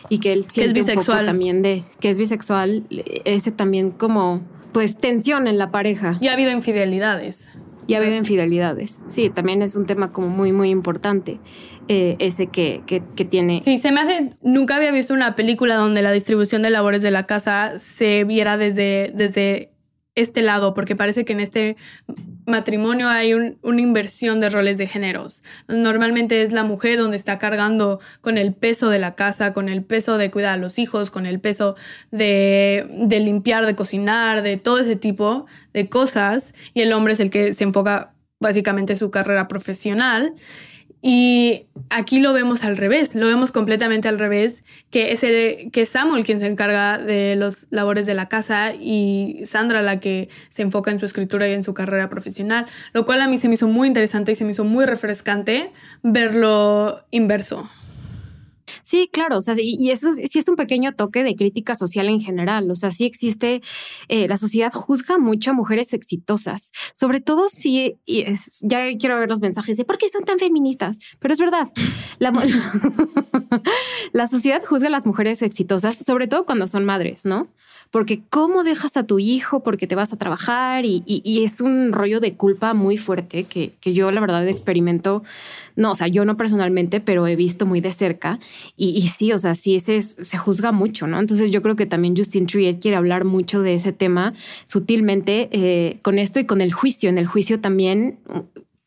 y que él siente es bisexual. también de que es bisexual, ese también como pues tensión en la pareja. Y ha habido infidelidades. Y ha habido infidelidades. Sí, también es un tema como muy, muy importante. Eh, ese que, que, que, tiene. Sí, se me hace. Nunca había visto una película donde la distribución de labores de la casa se viera desde, desde este lado, porque parece que en este matrimonio hay una inversión de roles de géneros. Normalmente es la mujer donde está cargando con el peso de la casa, con el peso de cuidar a los hijos, con el peso de, de limpiar, de cocinar, de todo ese tipo de cosas, y el hombre es el que se enfoca básicamente su carrera profesional. Y aquí lo vemos al revés, lo vemos completamente al revés, que es, el, que Samuel quien se encarga de los labores de la casa y Sandra la que se enfoca en su escritura y en su carrera profesional, lo cual a mí se me hizo muy interesante y se me hizo muy refrescante verlo inverso. Sí, claro, o sea, y, eso sí es un pequeño toque de crítica social en general, o sea, sí existe, eh, la sociedad juzga mucho a mujeres exitosas, sobre todo si, y ya quiero ver los mensajes de por qué son tan feministas, pero es verdad, la, (laughs) la sociedad juzga a las mujeres exitosas, sobre todo cuando son madres, ¿no? Porque cómo dejas a tu hijo porque te vas a trabajar y, es un rollo de culpa muy fuerte que, yo la verdad experimento, no, o sea, yo no personalmente, pero he visto muy de cerca y, sí, o sea, sí ese se juzga mucho, ¿no? Entonces yo creo que también Justin Trier quiere hablar mucho de ese tema sutilmente eh, con esto y con el juicio. En el juicio también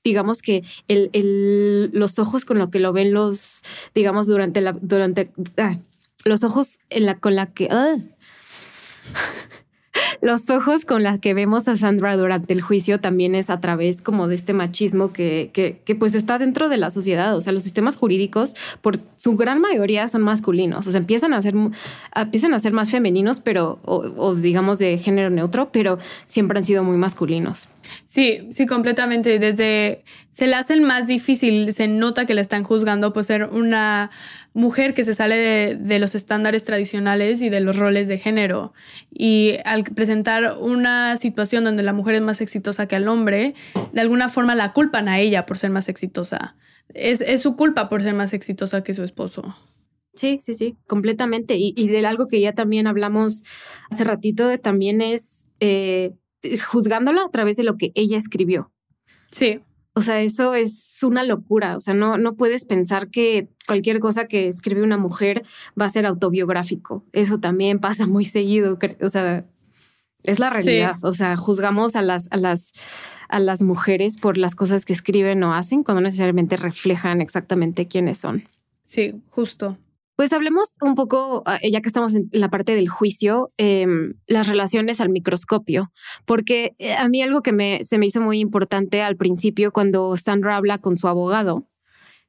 digamos que el, los ojos con lo que lo ven los, digamos, durante la, durante, ah, los ojos en la, con la que, ah, (laughs) los ojos con las que vemos a Sandra durante el juicio también es a través como de este machismo que, que, pues está dentro de la sociedad. O sea, los sistemas jurídicos por su gran mayoría son masculinos. O sea, empiezan a ser, empiezan a ser más femeninos, pero, o, digamos de género neutro, pero siempre han sido muy masculinos. Sí, sí, completamente. Desde se le hace más difícil, se nota que le están juzgando por ser una mujer que se sale de, de, los estándares tradicionales y de los roles de género. Y al presentar una situación donde la mujer es más exitosa que el hombre, de alguna forma la culpan a ella por ser más exitosa. Es, es su culpa por ser más exitosa que su esposo. Sí, sí, sí, completamente. Y, y de algo que ya también hablamos hace ratito, también es eh, juzgándola a través de lo que ella escribió. Sí. O sea, eso es una locura. O sea, no, no puedes pensar que cualquier cosa que escribe una mujer va a ser autobiográfico. Eso también pasa muy seguido. O sea, es la realidad. O sea, juzgamos a las, a las, a las mujeres por las cosas que escriben o hacen cuando necesariamente reflejan exactamente quiénes son. Sí, justo. Pues hablemos un poco, ah, ya que estamos en la parte del juicio, em, las relaciones al microscopio, porque eh, a mí algo que me, se me hizo muy importante al principio cuando Sandra habla con su abogado,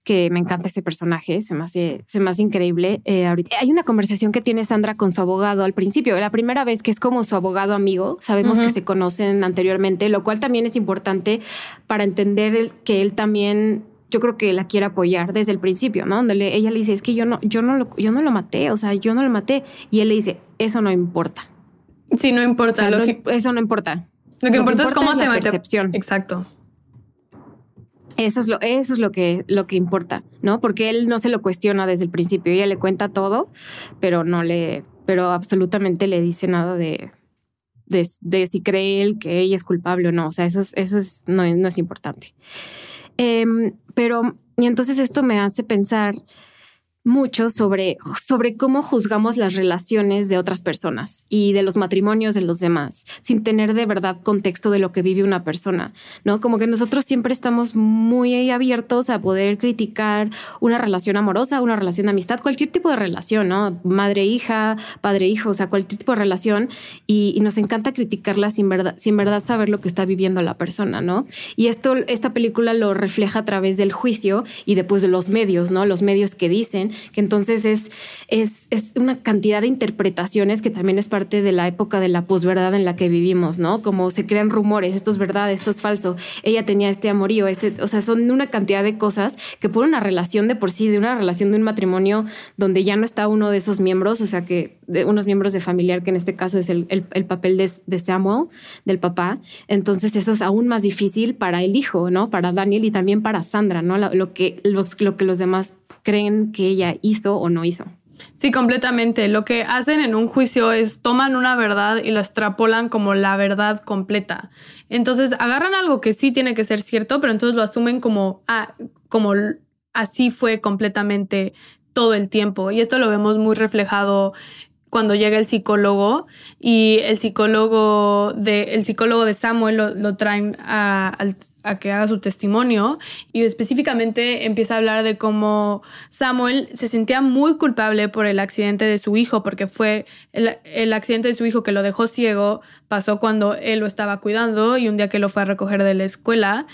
que me encanta ese personaje, se me hace, se me hace increíble. Eh, hay una conversación que tiene Sandra con su abogado al principio, la primera vez que es como su abogado amigo, sabemos que se conocen anteriormente, lo cual también es importante para entender que él también yo creo que la quiere apoyar desde el principio, ¿no? Donde ella le dice, es que yo no, yo no lo, yo no lo maté, o sea, yo no lo maté. Y él le dice, eso no importa. Sí, no importa. lo que, eso no importa. Lo que, importa, es cómo te la percepción. Exacto. Eso es lo, eso es lo que, lo que importa, ¿no? Porque él no se lo cuestiona desde el principio. Ella le cuenta todo, pero no le, pero absolutamente le dice nada de, de, si cree él que ella es culpable o no. O sea, eso, eso es, no, no es importante. Em, pero, y entonces esto me hace pensar mucho sobre, sobre cómo juzgamos las relaciones de otras personas y de los matrimonios de los demás, sin tener de verdad contexto de lo que vive una persona, ¿no? Como que nosotros siempre estamos muy abiertos a poder criticar una relación amorosa, una relación de amistad, cualquier tipo de relación, ¿no? Madre-hija, padre-hijo, o sea, cualquier tipo de relación y, nos encanta criticarla sin verdad, sin verdad saber lo que está viviendo la persona, ¿no? Y esto, esta película lo refleja a través del juicio y después de los medios, ¿no? Los medios que dicen que entonces es, es, es una cantidad de interpretaciones que también es parte de la época de la posverdad en la que vivimos, ¿no? Como se crean rumores, esto es verdad, esto es falso, ella tenía este amorío, este, o sea, son una cantidad de cosas que por una relación de por sí, de una relación de un matrimonio donde ya no está uno de esos miembros, o sea, que de unos miembros de familiar, que en este caso es el, el, papel de, de, Samuel, del papá, entonces eso es aún más difícil para el hijo, ¿no? Para Daniel y también para Sandra, ¿no? Lo, que, lo que los demás creen que ella hizo o no hizo. Sí, completamente. Lo que hacen en un juicio es toman una verdad y la extrapolan como la verdad completa. Entonces agarran algo que sí tiene que ser cierto, pero entonces lo asumen como, ah, como así fue completamente todo el tiempo. Y esto lo vemos muy reflejado cuando llega el psicólogo y el psicólogo de, el psicólogo de Samuel lo, traen al a que haga su testimonio y específicamente empieza a hablar de cómo Samuel se sentía muy culpable por el accidente de su hijo, porque fue el, accidente de su hijo que lo dejó ciego, pasó cuando él lo estaba cuidando y un día que lo fue a recoger de la escuela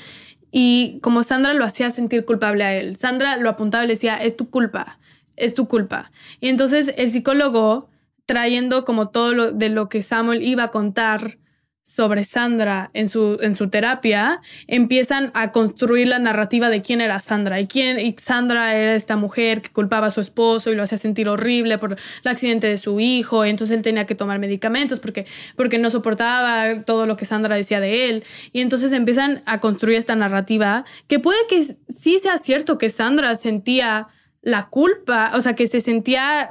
y como Sandra lo hacía sentir culpable a él. Sandra lo apuntaba y le decía, es tu culpa, es tu culpa. Y entonces el psicólogo, trayendo como todo lo de lo que Samuel iba a contar sobre Sandra en su, en su terapia, empiezan a construir la narrativa de quién era Sandra y quién y Sandra era esta mujer que culpaba a su esposo y lo hacía sentir horrible por el accidente de su hijo, entonces él tenía que tomar medicamentos porque, porque no soportaba todo lo que Sandra decía de él. Y entonces empiezan a construir esta narrativa que puede que sí sea cierto que Sandra sentía la culpa, o sea, que se sentía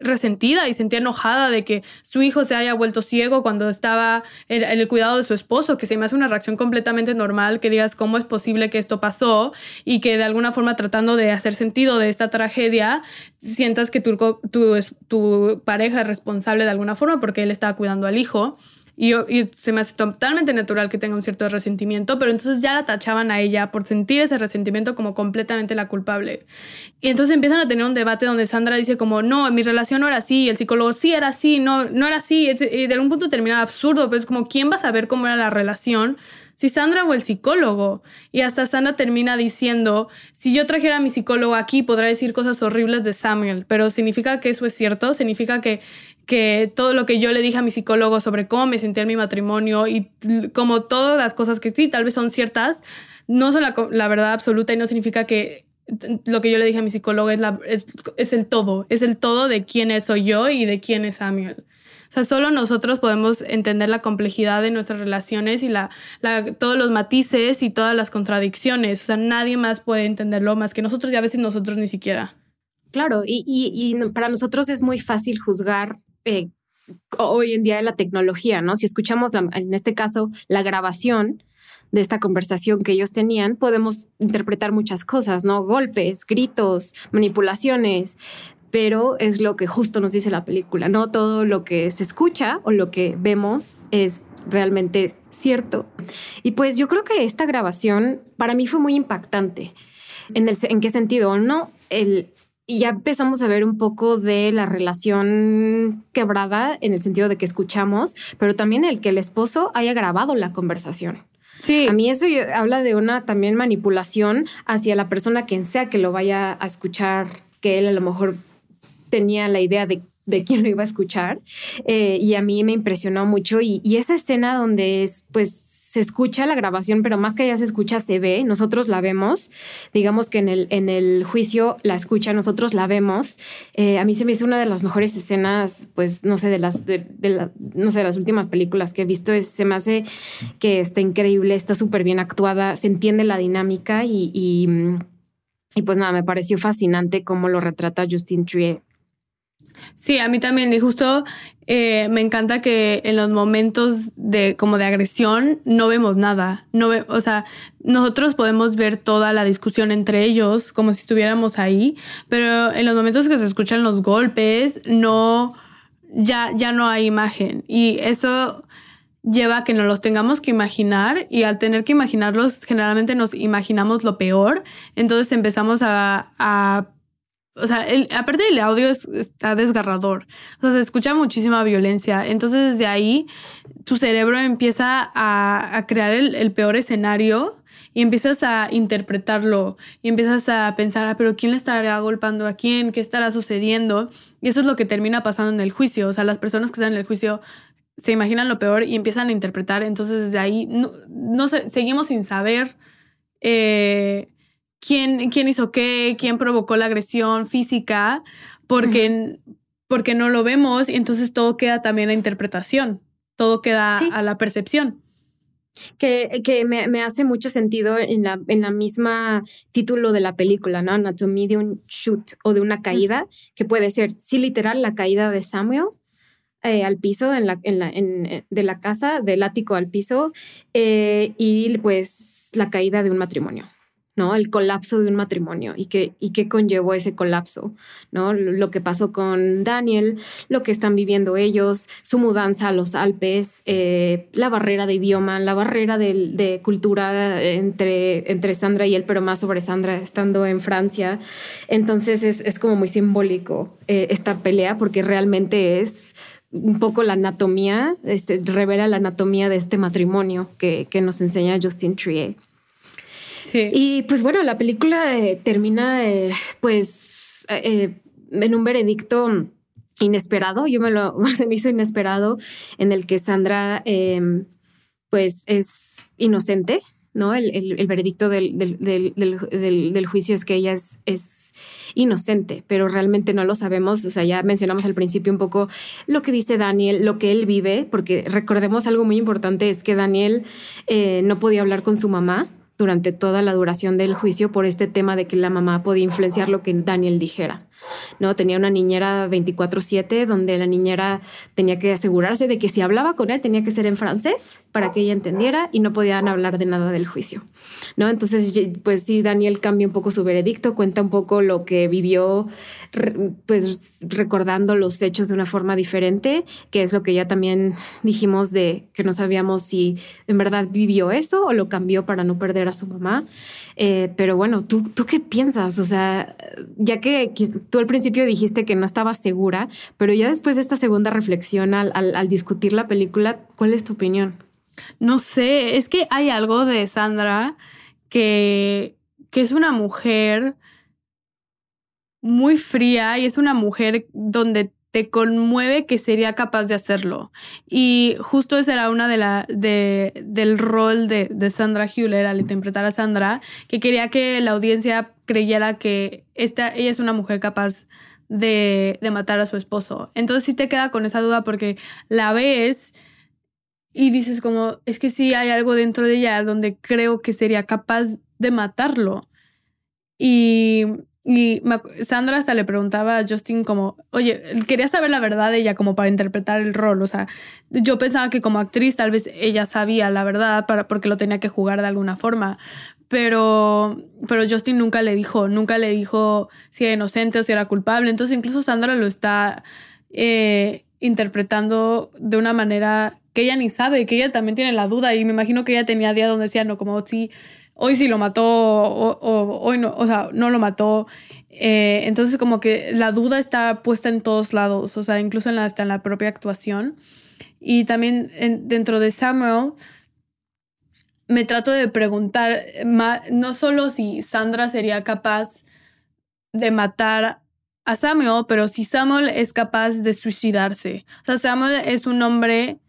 resentida y sentía enojada de que su hijo se haya vuelto ciego cuando estaba en, el cuidado de su esposo, que se me hace una reacción completamente normal, que digas cómo es posible que esto pasó y que de alguna forma tratando de hacer sentido de esta tragedia, sientas que tu, tu, tu pareja es responsable de alguna forma porque él estaba cuidando al hijo. Y, se me hace totalmente natural que tenga un cierto resentimiento, pero entonces ya la tachaban a ella por sentir ese resentimiento como completamente la culpable. Y entonces empiezan a tener un debate donde Sandra dice como, no, mi relación no era así, y el psicólogo sí era así, no, no era así, y de algún punto termina absurdo, pues como, ¿quién va a saber cómo era la relación? si Sandra o el psicólogo. Y hasta Sandra termina diciendo, si yo trajera a mi psicólogo aquí, podrá decir cosas horribles de Samuel, pero significa que eso es cierto, significa que, que todo lo que yo le dije a mi psicólogo sobre cómo me sentía en mi matrimonio y como todas las cosas que sí, tal vez son ciertas, no son la, verdad absoluta y no significa que lo que yo le dije a mi psicólogo es, la, es, el todo, es el todo de quién es soy yo y de quién es Samuel. O sea, solo nosotros podemos entender la complejidad de nuestras relaciones y la, todos los matices y todas las contradicciones. O sea, nadie más puede entenderlo más que nosotros y a veces nosotros ni siquiera. Claro, y, y, para nosotros es muy fácil juzgar eh, hoy en día la tecnología, ¿no? Si escuchamos, en este caso, la grabación de esta conversación que ellos tenían, podemos interpretar muchas cosas, ¿no? Golpes, gritos, manipulaciones, pero es lo que justo nos dice la película. No todo lo que se escucha o lo que vemos es realmente cierto. Y pues yo creo que esta grabación para mí fue muy impactante. ¿En, el, en qué sentido? No, el, y ya empezamos a ver un poco de la relación quebrada en el sentido de que escuchamos, pero también el que el esposo haya grabado la conversación. Sí. A mí eso habla de una también manipulación hacia la persona quien sea que lo vaya a escuchar, que él a lo mejor tenía la idea de, de quién lo iba a escuchar. Eh, y a mí me impresionó mucho. Y, y, esa escena donde es, pues, se escucha la grabación, pero más que allá se escucha, se ve, nosotros la vemos. Digamos que en el, en el juicio la escucha, nosotros la vemos. Eh, a mí se me hizo una de las mejores escenas, pues, no sé, de las, de, la, no sé, las últimas películas que he visto. Es, se me hace que está increíble, está súper bien actuada, se entiende la dinámica y, y, y, pues nada, me pareció fascinante cómo lo retrata Justin Trier. Sí, a mí también. Y justo eh, me encanta que en los momentos de como de agresión no vemos nada. No ve, o sea, nosotros podemos ver toda la discusión entre ellos como si estuviéramos ahí, pero en los momentos que se escuchan los golpes, no, ya, ya no hay imagen. Y eso lleva a que nos los tengamos que imaginar y al tener que imaginarlos generalmente nos imaginamos lo peor, entonces empezamos a, a o sea, el, aparte del audio está desgarrador. O sea, se escucha muchísima violencia. Entonces, desde ahí, tu cerebro empieza a, crear el, peor escenario y empiezas a interpretarlo y empiezas a pensar, ah, pero ¿quién le estará golpeando a quién? ¿Qué estará sucediendo? Y eso es lo que termina pasando en el juicio. O sea, las personas que están en el juicio se imaginan lo peor y empiezan a interpretar. Entonces, desde ahí, no, no seguimos sin saber. Eh, quién, quién hizo qué, quién provocó la agresión física, porque, porque no lo vemos y entonces todo queda también a interpretación, todo queda a la percepción. Que, que me, me, hace mucho sentido en la, en la misma título de la película, ¿no? Anatomía de un shoot o de una caída, que puede ser, sí, literal, la caída de Samuel eh, al piso en la, en la, en, eh, de la casa, del ático al piso, eh, y pues la caída de un matrimonio. El colapso de un matrimonio y qué, y qué conllevó ese colapso, ¿no? Lo que pasó con Daniel, lo que están viviendo ellos, su mudanza a los Alpes, eh, la barrera de idioma, la barrera de, cultura entre, entre Sandra y él, pero más sobre Sandra estando en Francia. Entonces es, como muy simbólico eh, esta pelea porque realmente es un poco la anatomía, este, revela la anatomía de este matrimonio que, que nos enseña Justin Trier. Y pues bueno, la película eh, termina eh, pues eh, en un veredicto inesperado. Yo me lo, (laughs) se me hizo inesperado en el que Sandra em, pues es inocente ¿no? El, el, veredicto del, del, del, del, juicio es que ella es, es, inocente, pero realmente no lo sabemos. O sea, ya mencionamos al principio un poco lo que dice Daniel, lo que él vive, porque recordemos algo muy importante, es que Daniel eh, no podía hablar con su mamá durante toda la duración del juicio por este tema de que la mamá podía influenciar lo que Daniel dijera. ¿No? Tenía una niñera 24/7 donde la niñera tenía que asegurarse de que si hablaba con él tenía que ser en francés para que ella entendiera y no podían hablar de nada del juicio, ¿no? Entonces, pues sí, Daniel cambia un poco su veredicto, cuenta un poco lo que vivió, pues recordando los hechos de una forma diferente, que es lo que ya también dijimos de que no sabíamos si en verdad vivió eso o lo cambió para no perder a su mamá. Eh, pero bueno, ¿tú, ¿tú qué piensas? O sea, ya que tú al principio dijiste que no estabas segura, pero ya después de esta segunda reflexión al, discutir la película, ¿cuál es tu opinión? No sé, es que hay algo de Sandra que, es una mujer muy fría y es una mujer donde te conmueve que sería capaz de hacerlo. Y justo ese era una de la de, del rol de, de Sandra Hewler al interpretar a Sandra, que quería que la audiencia creyera que esta, ella es una mujer capaz de, de matar a su esposo. Entonces sí te queda con esa duda porque la ves y dices como, es que sí hay algo dentro de ella donde creo que sería capaz de matarlo. Y y Sandra hasta le preguntaba a Justin como, oye, quería saber la verdad de ella como para interpretar el rol. O sea, yo pensaba que como actriz tal vez ella sabía la verdad para, porque lo tenía que jugar de alguna forma. Pero, pero Justin nunca le dijo, nunca le dijo si era inocente o si era culpable. Entonces incluso Sandra lo está eh, interpretando de una manera que ella ni sabe, que ella también tiene la duda. Y me imagino que ella tenía días donde decía, no, como si hoy sí lo mató o, hoy no, o sea, no lo mató. Eh, entonces como que la duda está puesta en todos lados, o sea, incluso en la, hasta en la propia actuación. Y también dentro de Samuel, me trato de preguntar no solo si Sandra sería capaz de matar a Samuel, pero si Samuel es capaz de suicidarse. O sea, Samuel es un hombre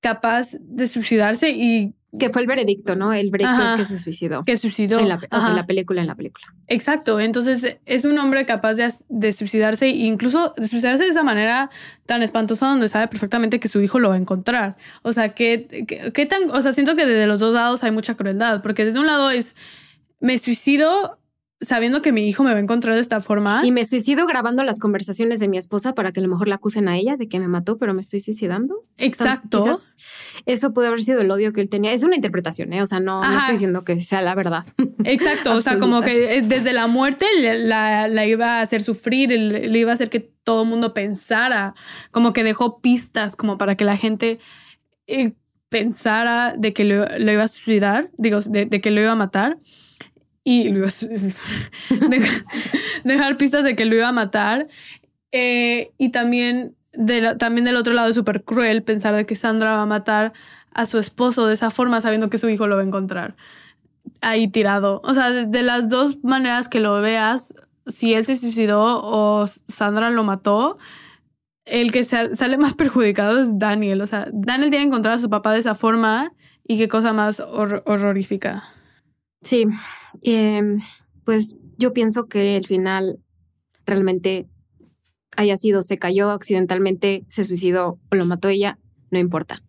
capaz de suicidarse y que fue el veredicto, ¿no? El veredicto es que se suicidó. Que suicidó. En la, o sea, en la película, en la película. Exacto. Entonces, es un hombre capaz de, de, suicidarse e incluso de suicidarse de esa manera tan espantosa donde sabe perfectamente que su hijo lo va a encontrar. O sea, que, qué tan... O sea, siento que desde los dos lados hay mucha crueldad, porque desde un lado es, me suicido sabiendo que mi hijo me va a encontrar de esta forma. Y me suicido grabando las conversaciones de mi esposa para que a lo mejor la acusen a ella de que me mató, pero me estoy suicidando. Exacto. eso puede haber sido el odio que él tenía. Es una interpretación, ¿eh? O sea, no, estoy diciendo que sea la verdad. (laughs) Exacto. o sea, como que desde la muerte la, iba a hacer sufrir, le, iba a hacer que todo el mundo pensara, como que dejó pistas como para que la gente eh, pensara de que lo, iba a suicidar, digo, de que lo iba a matar y lo (laughs) dejar, pistas de que lo iba a matar. Eh, y también, de también del otro lado es súper cruel pensar de que Sandra va a matar a su esposo de esa forma sabiendo que su hijo lo va a encontrar ahí tirado. O sea, de, las dos maneras que lo veas, si él se suicidó o Sandra lo mató, el que sale más perjudicado es Daniel. O sea, Daniel tiene que encontrar a su papá de esa forma y qué cosa más horrorífica. Sí, em, pues yo pienso que el final realmente haya sido, se cayó accidentalmente, se suicidó o lo mató ella, no importa.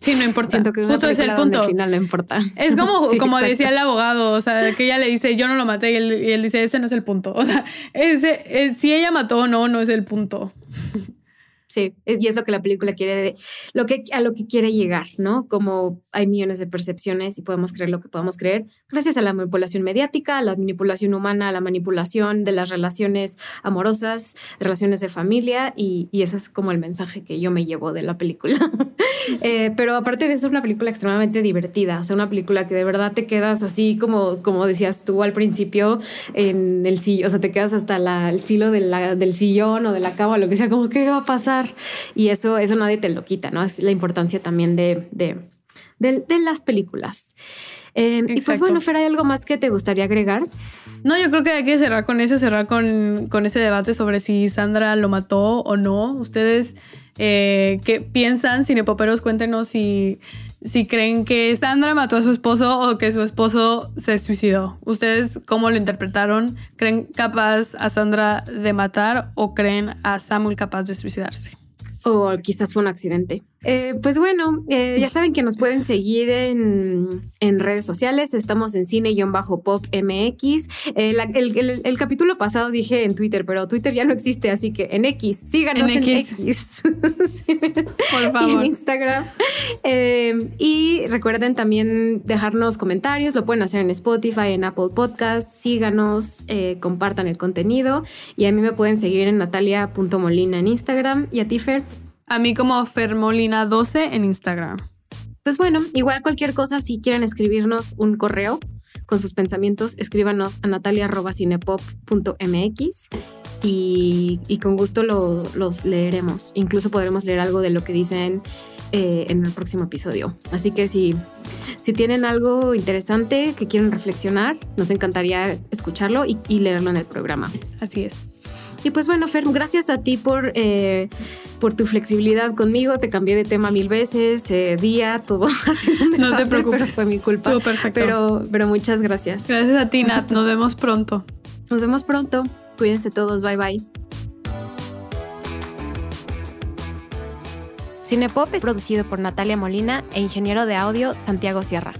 Sí, no importa. Siento que Justo es el punto. Al final no importa. Es como, (laughs) como decía el abogado, o sea, que ella le dice, yo no lo maté, y él, dice, ese no es el punto. O sea, ese, si ella mató o no, no es el punto. Sí, y es lo que la película quiere, lo que, a lo que quiere llegar, ¿no? Como hay millones de percepciones y podemos creer lo que podemos creer, gracias a la manipulación mediática, a la manipulación humana, a la manipulación de las relaciones amorosas, relaciones de familia, y, y eso es como el mensaje que yo me llevo de la película. (laughs) eh, pero aparte de eso, es una película extremadamente divertida, o sea, una película que de verdad te quedas así como, como decías tú al principio, en el sillón, o sea, te quedas hasta la, el filo de la, del sillón o de la cama, lo que sea, como, ¿qué va a pasar? Y eso, eso nadie te lo quita, ¿no? Es la importancia también de, de, de, las películas. Eh, y pues bueno, Fer, ¿hay algo más que te gustaría agregar? No, yo creo que hay que cerrar con eso, cerrar con, con ese debate sobre si Sandra lo mató o no. Ustedes, eh, ¿qué piensan? Cinepoperos, cuéntenos si, si creen que Sandra mató a su esposo o que su esposo se suicidó. ¿Ustedes cómo lo interpretaron? ¿Creen capaz a Sandra de matar o creen a Samuel capaz de suicidarse? O quizás fue un accidente. Eh, pues bueno, eh, ya saben que nos pueden seguir en, redes sociales. Estamos en cine-pop MX. Eh, el, capítulo pasado dije en Twitter, pero Twitter ya no existe, así que en X, síganos en, X. (laughs) Por favor. en Instagram. y recuerden también dejarnos comentarios. Lo pueden hacer en Spotify, en Apple Podcast. Síganos, compartan el contenido. Y a mí me pueden seguir en natalia.molina en Instagram. Y a ti, Fer. A mí como Fermolina12 en Instagram. Pues bueno, igual cualquier cosa, si quieren escribirnos un correo con sus pensamientos, escríbanos a natalia.cinepop.mx y, y con gusto los leeremos. Incluso podremos leer algo de lo que dicen eh, en el próximo episodio. Así que si, si tienen algo interesante que quieren reflexionar, nos encantaría escucharlo y, y leerlo en el programa. Así es. Y pues bueno, Fer, gracias a ti por, eh, por tu flexibilidad conmigo. Te cambié de tema mil veces, eh, día, todo. (laughs) no te preocupes. Pero fue mi culpa. Todo perfecto. Pero, pero muchas gracias. Gracias a ti, Nat. Nos (laughs) vemos pronto. Nos vemos pronto. Cuídense todos. Bye bye. Cinepop es producido por Natalia Molina e ingeniero de audio Santiago Sierra.